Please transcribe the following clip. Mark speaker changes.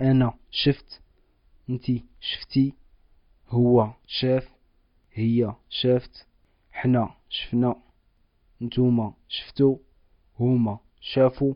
Speaker 1: أنا شفت انتي شفتي هو شاف هي شافت حنا شفنا نتوما شفتو هما شافوا.